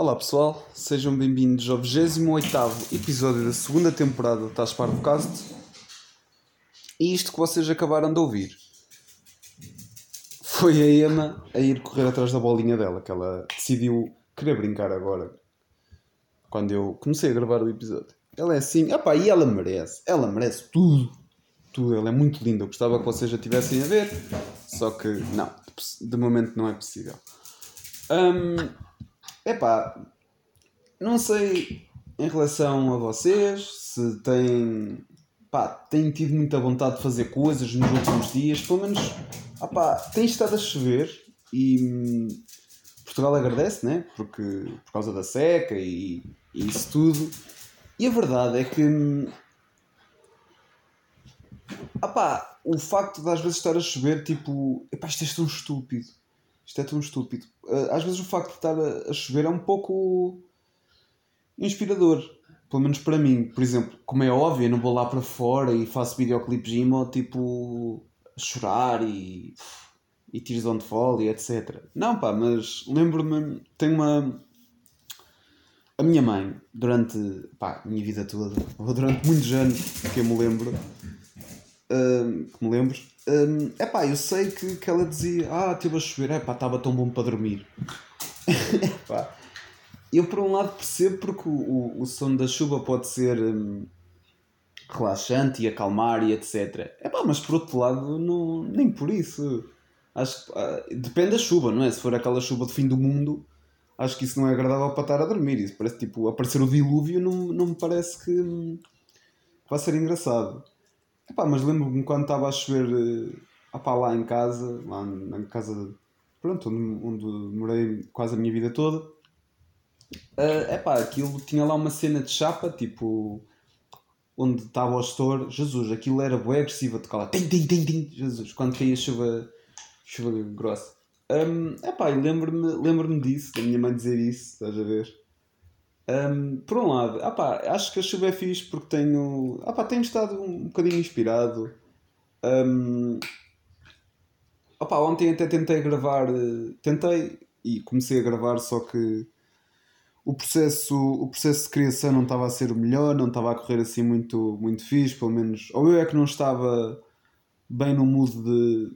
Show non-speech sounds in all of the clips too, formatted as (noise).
Olá pessoal, sejam bem-vindos ao 28 episódio da segunda temporada do Tás Cast. E isto que vocês acabaram de ouvir foi a Emma a ir correr atrás da bolinha dela, que ela decidiu querer brincar agora. Quando eu comecei a gravar o episódio. Ela é assim, opá, e ela merece, ela merece tudo. Tudo, ela é muito linda. Eu gostava que vocês a tivessem a ver, só que não, de momento não é possível. Um, epá, não sei em relação a vocês se têm, pá, têm tido muita vontade de fazer coisas nos últimos dias, pelo menos opá, tem estado a chover e hum, Portugal agradece, né? Porque, por causa da seca e, e isso tudo. E a verdade é que hum, opá, o facto de às vezes estar a chover, tipo, epá, isto é tão estúpido isto é tão estúpido. Eh, às vezes o facto de estar a, chover é um pouco inspirador. Pelo menos para mim. Por exemplo, como é óbvio, eu não vou lá para fora e faço videoclipes emo, tipo, a chorar e, e tiros onde fall e etc. Não, pá, mas lembro-me, tenho uma... A minha mãe, durante pá, a minha vida toda, ou durante muitos anos que eu me lembro, uh, que me lembro, um, epá, eu sei que, que ela dizia, ah, teve a chover, epá, estava tão bom para dormir. (laughs) epá, eu por um lado percebo porque o, o, o da chuva pode ser um, relaxante e acalmar e etc. Epá, mas por outro lado, não, nem por isso. Acho que ah, depende da chuva, não é? Se for aquela chuva do fim do mundo, acho que isso não é agradável para estar a dormir. Isso parece tipo aparecer o dilúvio, não, não me parece que, hum, que vai ser engraçado. Epá, mas lembro-me quando estava a chover epá, lá em casa, lá na casa pronto, onde, onde morei quase a minha vida toda. Uh, epá, aquilo tinha lá uma cena de chapa, tipo onde estava o store, Jesus, aquilo era bem agressivo a tocar lá, Jesus, quando caía chuva, chuva grossa. Um, epá, lembro-me lembro disso, da minha mãe dizer isso, estás a ver? Um, por um lado, apá, acho que a chuva é fixe porque tenho, apá, tenho estado um bocadinho inspirado. Um, opá, ontem até tentei gravar, tentei e comecei a gravar, só que o processo, o processo de criação não estava a ser o melhor, não estava a correr assim muito, muito fixe, pelo menos, ou eu é que não estava bem no mood de,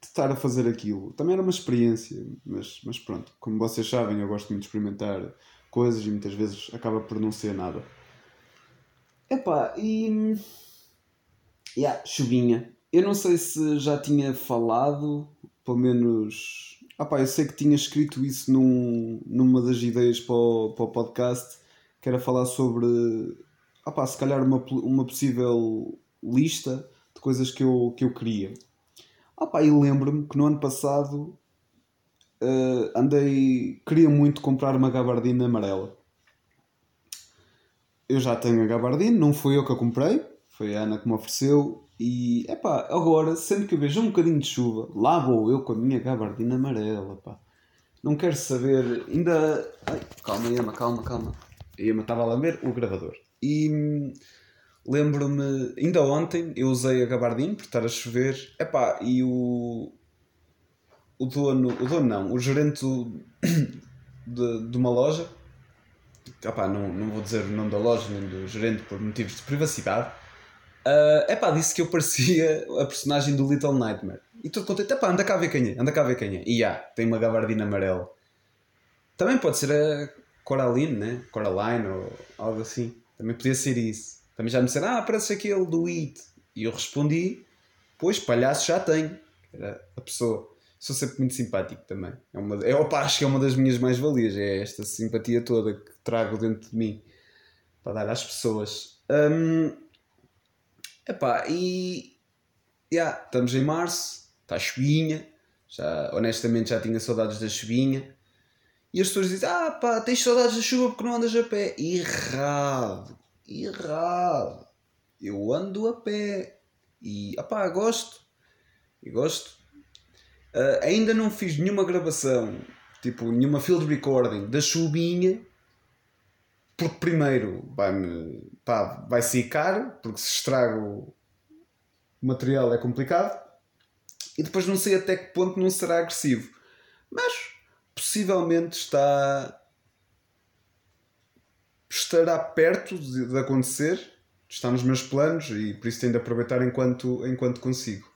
de estar a fazer aquilo. Também era uma experiência, mas, mas pronto, como vocês sabem, eu gosto muito de experimentar coisas e muitas vezes acaba por não ser nada. Epá, e. Yeah, chuvinha. Eu não sei se já tinha falado, pelo menos. Ah pá, eu sei que tinha escrito isso num, numa das ideias para o, para o podcast, que era falar sobre. Ah pá, se calhar uma, uma possível lista de coisas que eu, que eu queria. Ah pá, e lembro-me que no ano passado uh, andei. Queria muito comprar uma gabardina amarela. Eu já tenho a gabardina, não fui eu que a comprei, foi a Ana que me ofereceu. E epá, agora, sempre que eu vejo um bocadinho de chuva, lá vou eu com a minha gabardina amarela. Pá. Não quero saber. Ainda. Ai, calma, Emma, calma, calma. A Emma estava a lamber o gravador. E lembro-me, ainda ontem eu usei a gabardina por estar a chover. Epá, e o, o dono, o dono não, o gerente (coughs) de, de uma loja, opá, não, não vou dizer o nome da loja nem do gerente por motivos de privacidade, uh, epá, disse que eu parecia a personagem do Little Nightmare. E todo contente, epá, anda cá ver quem é, anda cá ver quem é. E yeah, tem uma gabardina amarela. Também pode ser a Coraline, né? Coraline ou algo assim. Também podia ser isso. Também já me disseram, ah, parece aquele do It. E eu respondi, pois, palhaço já tenho. Era a pessoa sou sempre muito simpático também. É uma, é, opa, acho que é uma das minhas mais-valias, é esta simpatia toda que trago dentro de mim para dar às pessoas. Um, epá, e yeah, estamos em março, está chuvinha, já, honestamente já tinha saudades da chuvinha. E as pessoas dizem, ah pá, tens saudades da chuva porque não andas a pé. Errado, errado. Eu ando a pé e, opá, gosto. E gosto Uh, ainda não fiz nenhuma gravação, tipo, nenhuma field recording da chuvinha, porque primeiro vai-me, pá, vai ser caro, porque se estrago o material é complicado, e depois não sei até que ponto não será agressivo. Mas possivelmente está, estará perto de, de acontecer, está nos meus planos e por isso tenho de aproveitar enquanto, enquanto consigo.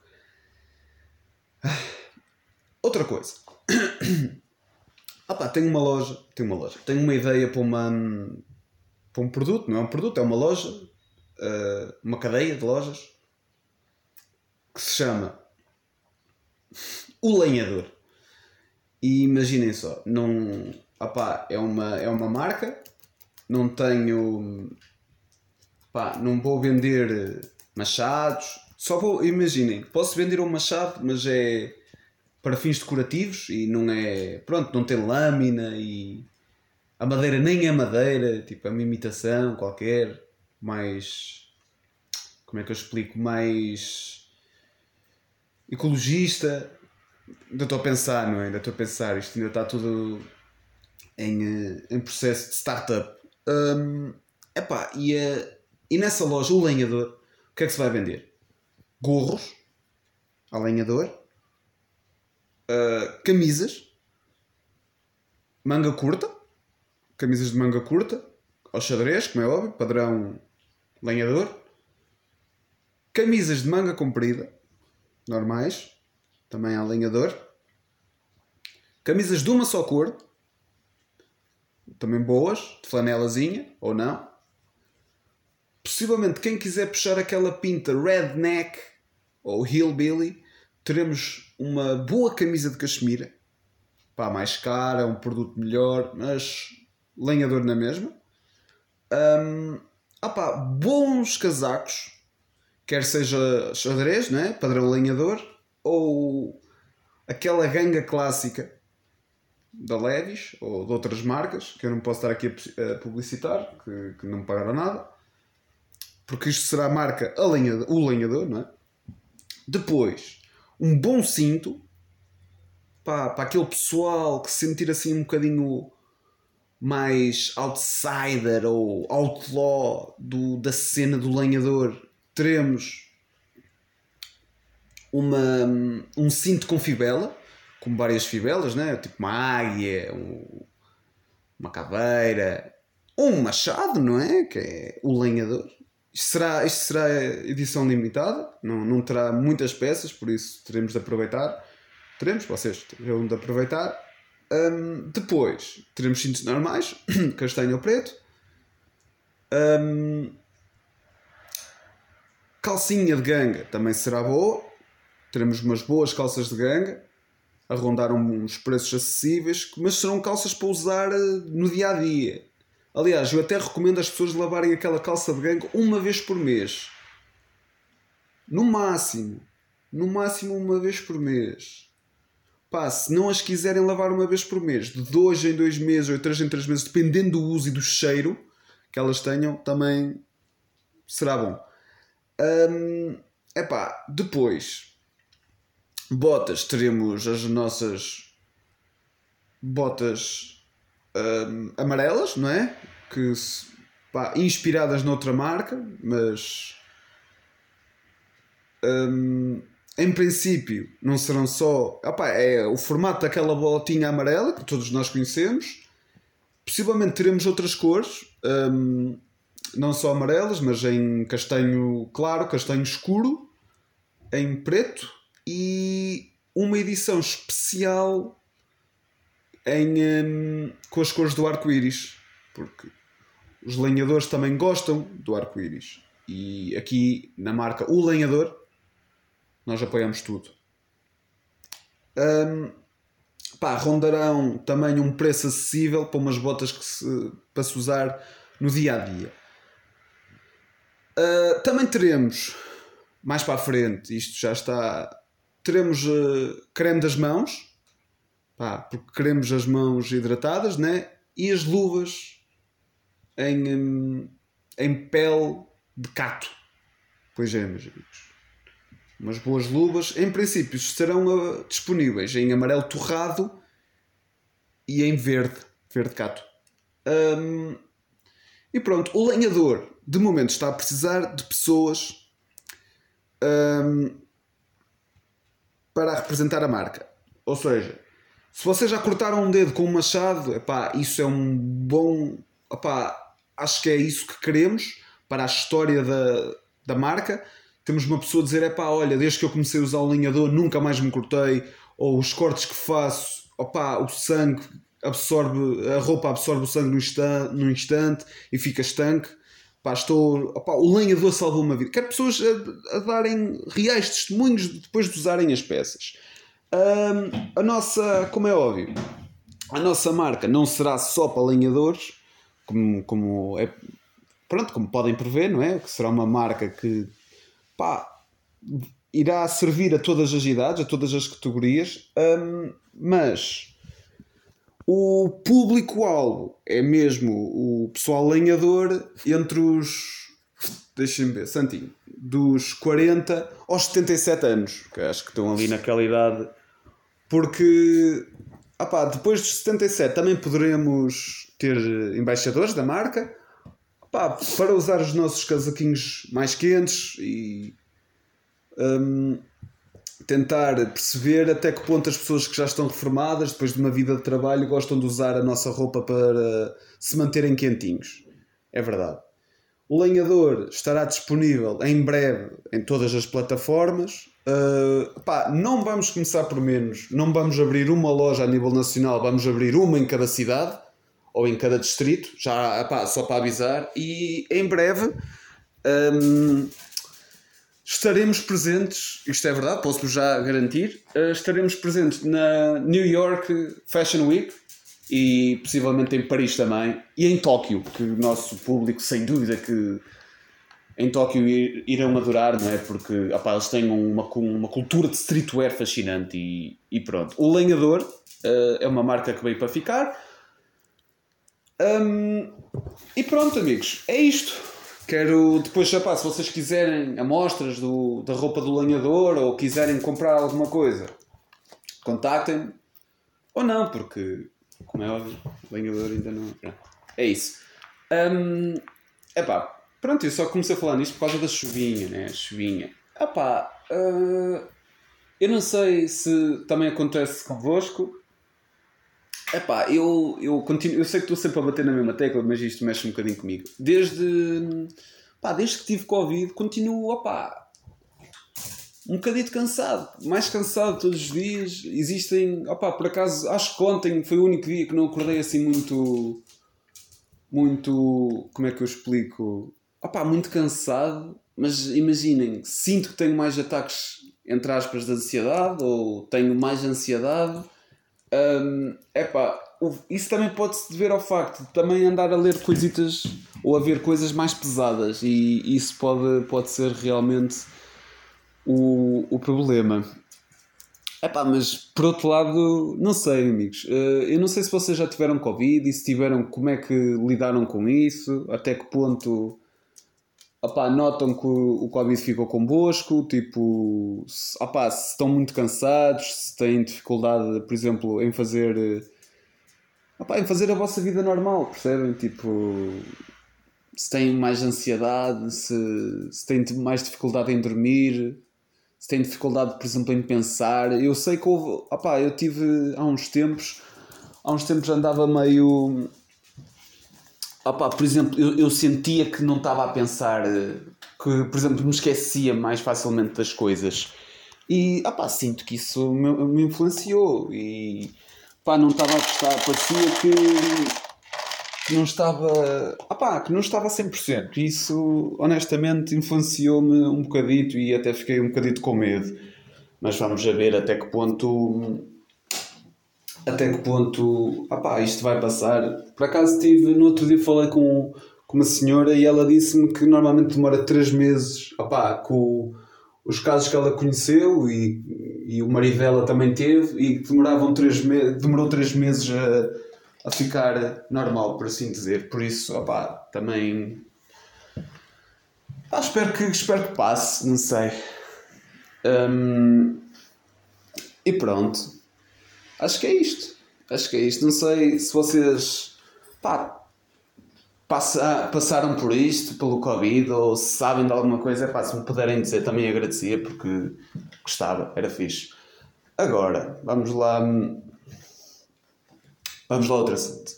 Ah, outra coisa. (coughs) Ah pá, tenho uma loja, tenho uma loja, tenho uma ideia para uma para um produto, não é um produto, é uma loja, uh, uma cadeia de lojas que se chama O Lenhador. E imaginem só, não, opá, é uma é uma marca, não tenho pá, não vou vender machados, só vou, imaginem, posso vender um machado, mas é para fins decorativos e não é. Pronto, não tem lâmina e. A madeira nem é madeira, tipo, é uma imitação qualquer, mais. Como é que eu explico? Mais. ecologista. Ainda estou a pensar, não é? Ainda estou a pensar, isto ainda está tudo em, eh, em processo de startup. Um, epá, e, a, e nessa loja, o lenhador, o que é que se vai vender? Gorros ao lenhador uh, camisas, manga curta, camisas de manga curta, ao xadrez, como é óbvio, padrão lenhador, camisas de manga comprida, normais, também a lenhador, camisas de uma só cor, também boas, de flanelazinha ou não. Possivelmente quem quiser puxar aquela pinta redneck ou hillbilly, teremos uma boa camisa de cachemira, pá, mais cara, um produto melhor, mas lenhador na mesma. Um, pá, bons casacos, quer seja xadrez, né? padrão lenhador, ou aquela ganga clássica da Levis ou de outras marcas, que eu não posso estar aqui a publicitar, que, que não me pagaram nada, porque isto será a marca a lenhador, o lenhador, não é? Depois, um bom cinto para, para aquele pessoal que se sentir assim um bocadinho mais outsider ou outlaw do, da cena do lenhador, teremos uma, um cinto com fibela, com várias fibelas, né? tipo uma águia, um, uma caveira, um machado, não é? Que é o lenhador. Isto será, isto será edição limitada, não, não terá muitas peças, por isso teremos de aproveitar. Teremos, vocês terão de aproveitar. Um, depois teremos cintos normais, (clears throat) castanho ou preto. Um, calcinha de ganga também será boa. Teremos umas boas calças de ganga a rondar uns preços acessíveis, mas serão calças para usar eh, no dia a dia. Aliás, eu até recomendo às pessoas lavarem aquela calça de gangue uma vez por mês. No máximo. No máximo uma vez por mês. Pá, se não as quiserem lavar uma vez por mês, de dois em dois meses ou três em três meses, dependendo do uso e do cheiro que elas tenham, também será bom. Um, epá, depois, botas, teremos as nossas botas um, amarelas, não é? Que pá, inspiradas noutra marca, mas um, em princípio não serão só. Opá, é o formato daquela botinha amarela que todos nós conhecemos. Possivelmente teremos outras cores, um, não só amarelas, mas em castanho claro, castanho escuro, em preto e uma edição especial em, um, com as cores do arco-íris, porque os lenhadores também gostam do arco-íris. E aqui na marca O Lenhador, nós apoiamos tudo. Um, pá, rondarão também um preço acessível para umas botas que se, para se usar no dia a dia. Uh, também teremos mais para a frente, isto já está. Teremos uh, creme das mãos, Pá, porque queremos as mãos hidratadas, né? E as luvas em, em pele de cato. Pois é, meus amigos. Umas boas luvas, em princípio, serão uh, disponíveis em amarelo torrado e em verde, verde cato. E pronto, o lenhador de momento está a precisar de pessoas para representar a marca. Ou seja, se vocês já cortaram um dedo com um machado, epá, isso é um bom. Epá, acho que é isso que queremos para a história da, da marca. Temos uma pessoa a dizer: é pá, olha, desde que eu comecei a usar o alinhador nunca mais me cortei, ou os cortes que faço, opá, o sangue absorve, a roupa absorve o sangue no instante, no instante e fica estanque. Pá, estou, opá, o lenhador salvou uma vida. Quero pessoas a, a darem reais testemunhos depois de usarem as peças. Um, a nossa, como é óbvio, a nossa marca não será só para lenhadores, como, como é pronto, como podem prever, não é? Que será uma marca que pá, irá servir a todas as idades, a todas as categorias, um, mas o público-alvo é mesmo o pessoal lenhador entre os. Deixem-me ver, Santinho. Dos 40 aos 77 anos, que acho que estão ali naquela idade. Porque opá, depois dos 77 também poderemos ter embaixadores da marca opá, para usar os nossos casaquinhos mais quentes e um, tentar perceber até que ponto as pessoas que já estão reformadas, depois de uma vida de trabalho, gostam de usar a nossa roupa para se manterem quentinhos. É verdade. O lenhador estará disponível em breve em todas as plataformas. Uh, pá, não vamos começar por menos, não vamos abrir uma loja a nível nacional, vamos abrir uma em cada cidade ou em cada distrito, já pá, só para avisar. E em breve um, Estaremos presentes, isto é verdade, posso-vos já garantir, uh, estaremos presentes na New York Fashion Week e possivelmente em Paris também e em Tóquio, que o nosso público, sem dúvida, que em Tóquio irão adorar, não é? Porque opa, eles têm uma, uma cultura de streetwear fascinante e, e pronto. O Lenhador uh, é uma marca que veio para ficar. Um, e pronto, amigos, é isto. Quero depois, rapaz, se vocês quiserem amostras do, da roupa do lenhador ou quiserem comprar alguma coisa, contactem-me. Ou não, porque, como é óbvio, o lenhador ainda não. É isso. Um, epá, pronto, eu só comecei a falar nisto por causa da chuvinha, né? Chuvinha. Epá, uh, eu não sei se também acontece convosco. Epá, eu, eu, continuo, eu sei que estou sempre a bater na mesma tecla, mas isto mexe um bocadinho comigo. Desde, pá, desde que tive Covid, continuo opá, um bocadinho cansado, mais cansado todos os dias. Existem, opá, por acaso, acho que ontem foi o único dia que não acordei assim muito. Muito. Como é que eu explico? Opá, muito cansado, mas imaginem, sinto que tenho mais ataques, entre aspas, de ansiedade ou tenho mais ansiedade um, epá, isso também pode-se dever ao facto de também andar a ler coisitas ou a ver coisas mais pesadas e isso pode, pode ser realmente o, o problema. Epá, mas por outro lado, não sei, amigos. Uh, eu não sei se vocês já tiveram Covid e se tiveram, como é que lidaram com isso, até que ponto opá, notam que o, Covid ficou convosco, tipo, se, opá, se estão muito cansados, se têm dificuldade, por exemplo, em fazer opá, em fazer a vossa vida normal, percebem? Tipo, se têm mais ansiedade, se, se têm mais dificuldade em dormir, se têm dificuldade, por exemplo, em pensar. Eu sei que houve, opá, eu tive há uns tempos, há uns tempos andava meio Opa, por exemplo, eu, eu sentia que não estava a pensar, eh, que, por exemplo, me esquecia mais facilmente das coisas. E opa, sinto que isso me, me influenciou e pá, não estava a gostar, parecia que, não estava opa, que não estava a 100%. Isso honestamente influenciou-me um bocadito e até fiquei um bocadito com medo. Mas vamos ver até que ponto até que ponto opá, isto vai passar. Por acaso tive, no outro dia falei com, com uma senhora e ela disse-me que normalmente demora 3 meses opá, com os casos que ela conheceu e, e o marido também teve e demoravam três me demorou 3 meses a, a ficar normal, por assim dizer. Por isso, opá, também ah, espero, que, espero que passe, não sei. Um, e pronto. Acho que é isto. Acho que é isto. Não sei se vocês pá, passa, passaram por isto, pelo Covid, ou se sabem de alguma coisa, pá, se me puderem dizer também agradecia porque gostava, era fixe. Agora, vamos lá. Vamos lá outro assunto.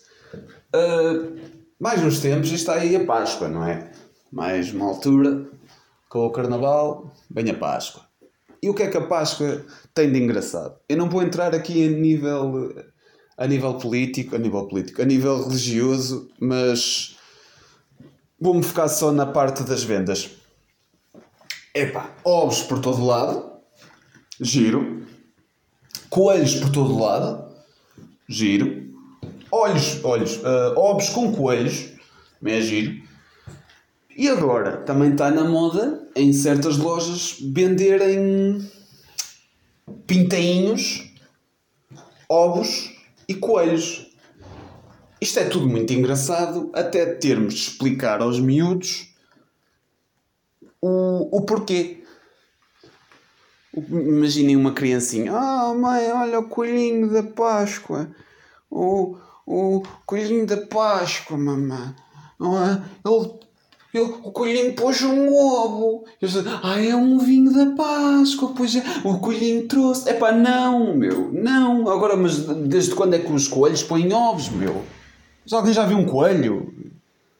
Uh, Mais uns tempos está aí a Páscoa, não é? Mais uma altura, com o Carnaval, vem a Páscoa. E o que é que a Páscoa tem de engraçado? Eu não vou entrar aqui a nível, a nível político, a nível político, a nível religioso, mas vou-me focar só na parte das vendas. Epá, ovos por todo lado, giro. Coelhos por todo lado, giro. Olhos, olhos, uh, ovos com coelhos, é giro. E agora também está na moda em certas lojas venderem pintainhos, ovos e coelhos. Isto é tudo muito engraçado, até termos de explicar aos miúdos o, o porquê. Imaginem uma criancinha. Ah, mãe, olha o coelhinho da Páscoa. O, o coelhinho da Páscoa, mamãe. Ah, ele, ele, o coelhinho pôs um ovo. Eu disse, ah, é um vinho da Páscoa. Pois é, o coelhinho trouxe. É pá, não, meu. Não. Agora, mas desde quando é que os coelhos põem ovos, meu? Mas alguém já viu um coelho?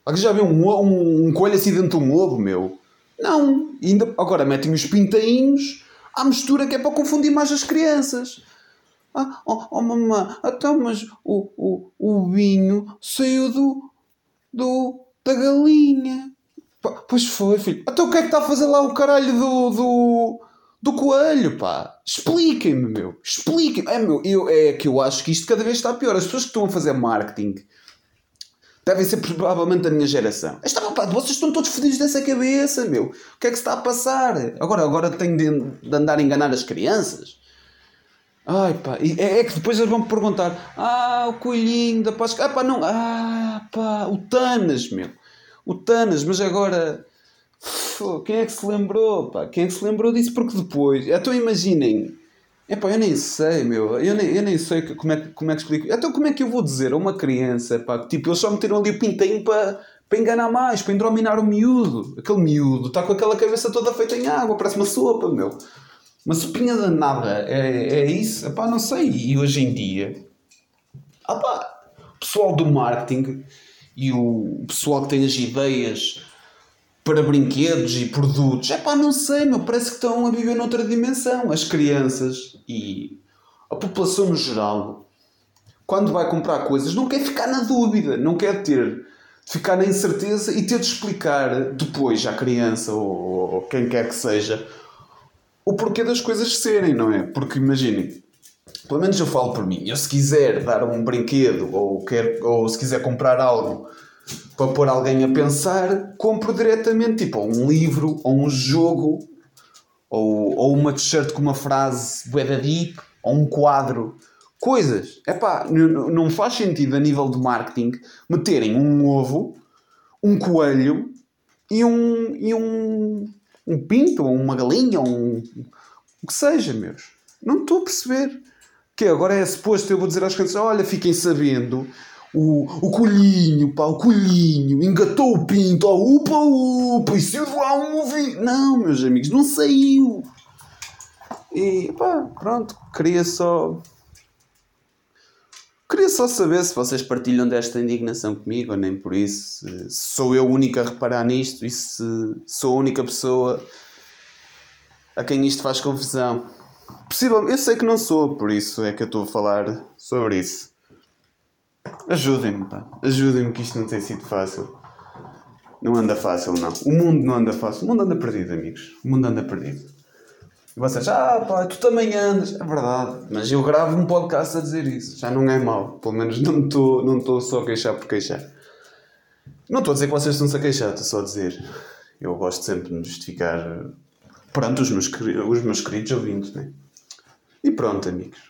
Alguém já viu um, um, um coelho assim dentro de um ovo, meu? Não. E ainda, agora metem os pintainhos à mistura que é para confundir mais as crianças. Ah, oh, oh mamãe, então, mas o, o, o vinho saiu do, do, da galinha. Pois foi, filho. Então o que é que está a fazer lá o caralho do, do, do coelho, pá? Expliquem-me, meu. Expliquem-me. É, meu, eu, é que eu acho que isto cada vez está pior. As pessoas que estão a fazer marketing devem ser provavelmente da minha geração. Esta, pá, vocês estão todos fodidos dessa cabeça, meu. O que é que se está a passar? Agora, agora tenho de, de andar a enganar as crianças? Ai pá, é, é que depois eles vão perguntar: Ah, o coelhinho da Páscoa. Ah pá, não. Ah pá, o Tanas, meu. O Tanas, mas agora. Quem é que se lembrou, pá? Quem é que se lembrou disso? Porque depois. Então imaginem Epá, eu nem sei, meu. Eu nem, eu nem sei como, é, como é que explico. Então, como é que eu vou dizer a uma criança, pá, que tipo, eles só meteram ali o pintinho para, para enganar mais, para endrominar o miúdo. Aquele miúdo está com aquela cabeça toda feita em água, parece uma sopa, meu. Uma sopinha danada. É, é isso? Epá, não sei. E hoje em dia, opá, o pessoal do marketing e o pessoal que tem as ideias para brinquedos e produtos. É pá, não sei, meu, parece que estão a viver noutra dimensão. As crianças e a população no geral, quando vai comprar coisas, não quer ficar na dúvida, não quer ter ficar na incerteza e ter de explicar depois à criança ou, ou quem quer que seja o porquê das coisas serem, não é? Porque imaginem, pelo menos eu falo por mim, eu se quiser dar um brinquedo ou, quer, ou se quiser comprar algo para pôr alguém a pensar, compro diretamente tipo um livro ou um jogo ou, ou uma t-shirt com uma frase bué deep ou um quadro. Coisas. É pá, não faz sentido a nível de marketing meterem um ovo, um coelho e um, e um, um pinto ou uma galinha ou um, o que seja, meus. Não estou a perceber. Que agora é suposto eu vou dizer às crianças: olha, fiquem sabendo o, o colhinho, pá, o colhinho, engatou o pinto, ó, upa, upa, e saiu lá um ovinho. Não, meus amigos, não saiu. E pá, pronto, queria só. Queria só saber se vocês partilham desta indignação comigo ou nem por isso. Se sou eu o único a reparar nisto e se sou a única pessoa a quem isto faz confusão. Possivelmente, eu sei que não sou, por isso é que eu estou a falar sobre isso. Ajudem-me, pá. Ajudem-me que isto não tem sido fácil. Não anda fácil, não. O mundo não anda fácil. O mundo anda perdido, amigos. O mundo anda perdido. E vocês, ah pá, tu também andas. É verdade. Mas eu gravo um podcast a dizer isso. Já não é mau. Pelo menos não estou não só a queixar por queixar. Não estou a dizer que vocês estão-se a queixar. Estou só a dizer. Eu gosto sempre de me justificar perante os meus, os meus queridos ouvintes, né? E pronto, amigos.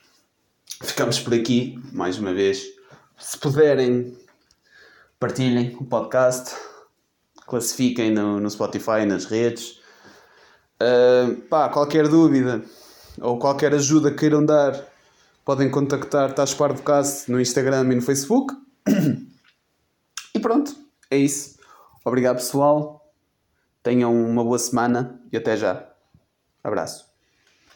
Ficamos por aqui, mais uma vez. Se puderem, partilhem o podcast, classifiquem no, no Spotify, nas redes. Uh, pá, qualquer dúvida ou qualquer ajuda que queiram dar, podem contactar Tás Cast no Instagram e no Facebook. E pronto, é isso. Obrigado pessoal. Tenham uma boa semana e até já. Abraço.